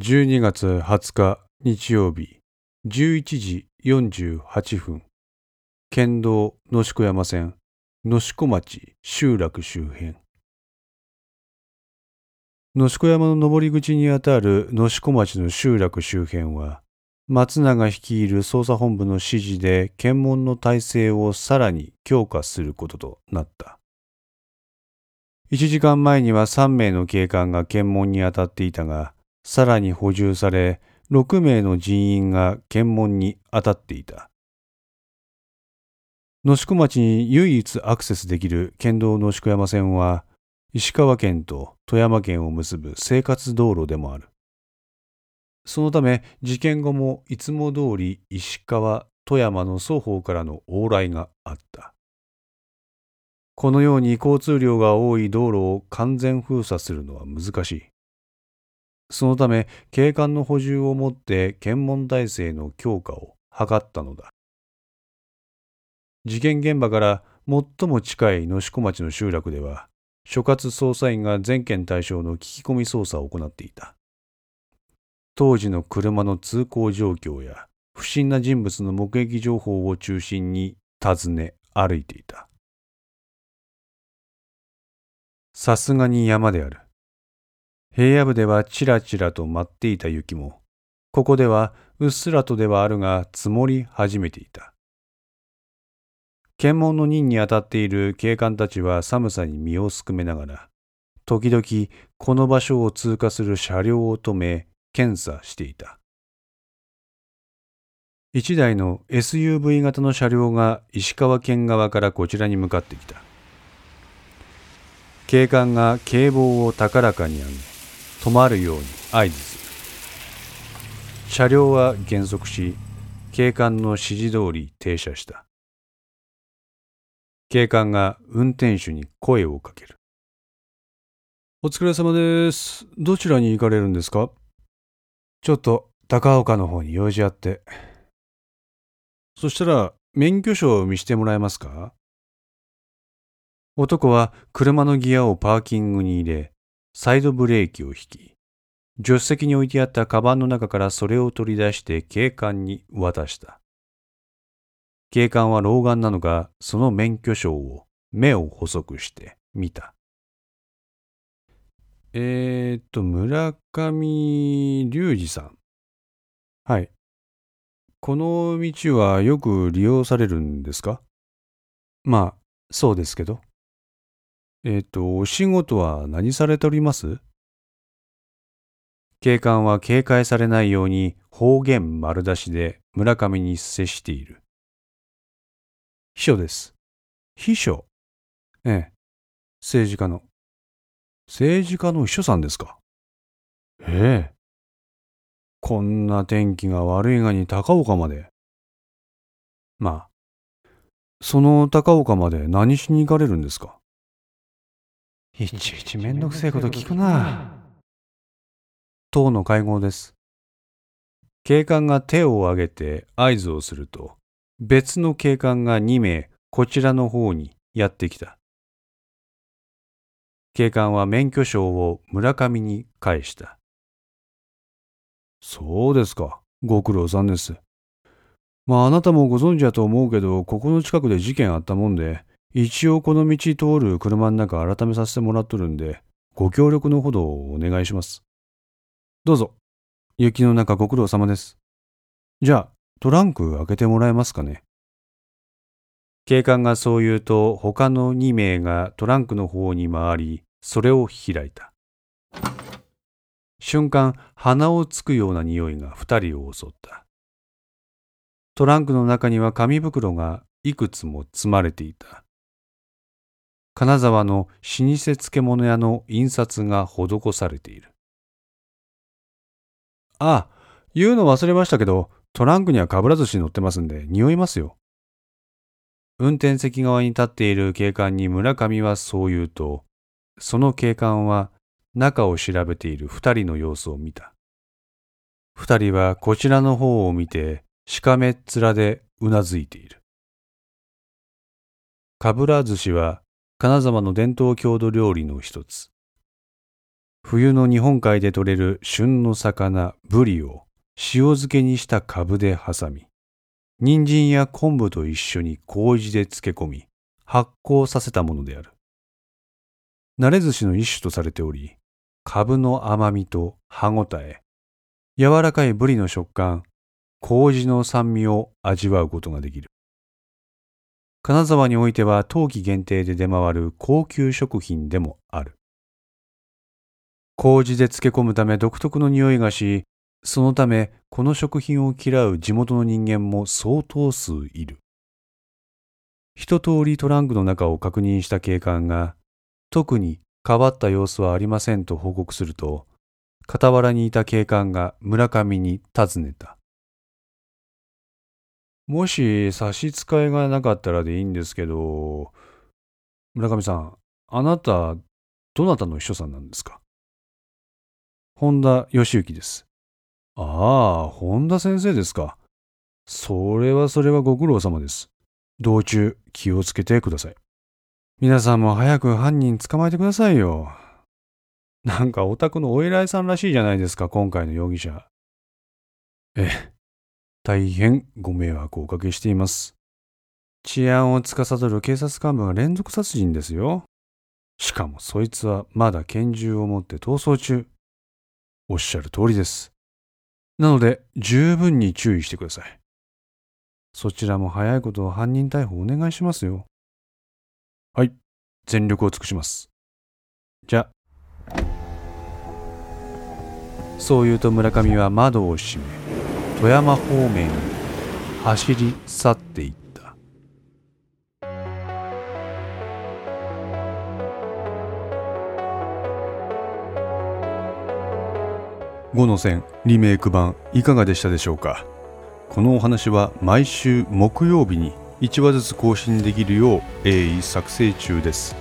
12月20日日曜日11時48分。県道野子山線野子町集落周辺。野子山の登り口にあたる野子町の集落周辺は松永率いる捜査本部の指示で検問の体制をさらに強化することとなった。1時間前には3名の警官が検問に当たっていたがさらに補充され6名の人員が検問に当たっていた。野宿町に唯一アクセスできる県道野宿山線は石川県と富山県を結ぶ生活道路でもある。そのため事件後もいつも通り石川富山の双方からの往来があった。このように交通量が多い道路を完全封鎖するのは難しい。そのため警官の補充をもって検問体制の強化を図ったのだ。事件現場から最も近い野子町の集落では所轄捜査員が全県対象の聞き込み捜査を行っていた。当時の車の通行状況や不審な人物の目撃情報を中心に尋ね歩いていた。さすがに山である。平野部ではちらちらと舞っていた雪も、ここではうっすらとではあるが積もり始めていた。検問の任に当たっている警官たちは寒さに身をすくめながら、時々この場所を通過する車両を止め、検査していた。一台の SUV 型の車両が石川県側からこちらに向かってきた。警官が警棒を高らかに上げ、止まるように合図する。車両は減速し警官の指示通り停車した。警官が運転手に声をかける。お疲れ様です。どちらに行かれるんですか？ちょっと高岡の方に用事あって。そしたら免許証を見してもらえますか？男は車のギアをパーキングに入れサイドブレーキを引き、助手席に置いてあったカバンの中からそれを取り出して警官に渡した。警官は老眼なのか、その免許証を目を細くして見た。えー、っと、村上隆二さん。はい。この道はよく利用されるんですか？まあ、そうですけど。えっ、ー、と、お仕事は何されております？警官は警戒されないように方言丸出しで村上に接している。秘書です。秘書？ええ。政治家の。政治家の秘書さんですか？ええ。こんな天気が悪いがに高岡まで。まあ、その高岡まで何しに行かれるんですか？いちいちめんどくせえこと聞くな。党の会合です。警官が手を挙げて合図をすると、別の警官が2名こちらの方にやってきた。警官は免許証を村上に返した。そうですか。ご苦労さんです。まああなたもご存知だと思うけど、ここの近くで事件あったもんで、一応この道通る車の中改めさせてもらっとるんで、ご協力のほどお願いします。どうぞ。雪の中ご苦労様です。じゃあ、トランク開けてもらえますかね。警官がそう言うと、他の2名がトランクの方に回り、それを開いた。瞬間、鼻をつくような匂いが2人を襲った。トランクの中には紙袋がいくつも積まれていた。金沢の老舗漬物屋の印刷が施されている。ああ、言うの忘れましたけど、トランクにはかぶら寿司乗ってますんで、匂いますよ。運転席側に立っている警官に村上はそう言うと、その警官は中を調べている二人の様子を見た。二人はこちらの方を見て、しかめっ面でうなずいている。かぶら寿司は金沢の伝統郷土料理の一つ。冬の日本海で採れる旬の魚、ブリを塩漬けにした株で挟み、人参や昆布と一緒に麹で漬け込み、発酵させたものである。慣れ寿司の一種とされており、株の甘みと歯ごたえ、柔らかいブリの食感、麹の酸味を味わうことができる。金沢においては冬季限定で出回る高級食品でもある。麹で漬け込むため独特の匂いがし、そのためこの食品を嫌う地元の人間も相当数いる。一通りトランクの中を確認した警官が、特に変わった様子はありませんと報告すると、傍らにいた警官が村上に尋ねた。もし差し支えがなかったらでいいんですけど、村上さん、あなた、どなたの秘書さんなんですか？本田義行です。ああ、本田先生ですか。それはそれはご苦労様です。道中気をつけてください。皆さんも早く犯人捕まえてくださいよ。なんかお宅のお偉いさんらしいじゃないですか、今回の容疑者。ええ、大変ご迷惑をおかけしています。治安を司る警察幹部が連続殺人ですよ。しかもそいつはまだ拳銃を持って逃走中。おっしゃる通りです。なので、十分に注意してください。そちらも早いことを犯人逮捕お願いしますよ。はい、全力を尽くします。じゃ、そう言うと村上は窓を閉め、富山方面に走り去っていった。5の線リメイク版いかがでしたでしょうか？このお話は毎週木曜日に1話ずつ更新できるよう鋭意作成中です。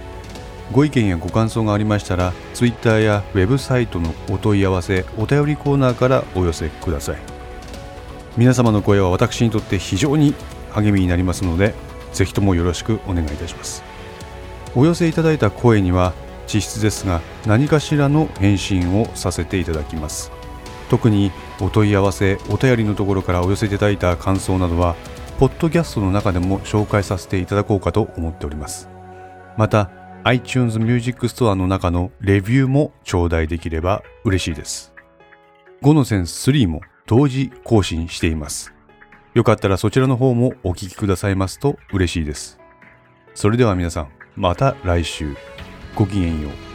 ご意見やご感想がありましたら Twitter やウェブサイトのお問い合わせお便りコーナーからお寄せください。皆様の声は私にとって非常に励みになりますのでぜひともよろしくお願いいたします。お寄せいただいた声には実質ですが何かしらの返信をさせていただきます。特にお問い合わせお便りのところからお寄せいただいた感想などはポッドキャストの中でも紹介させていただこうかと思っております。また iTunes Music Store の中のレビューも頂戴できれば嬉しいです。5のセンス3も同時更新しています。よかったらそちらの方もお聴きくださいますと嬉しいです。それでは皆さんまた来週。ごきげんよう。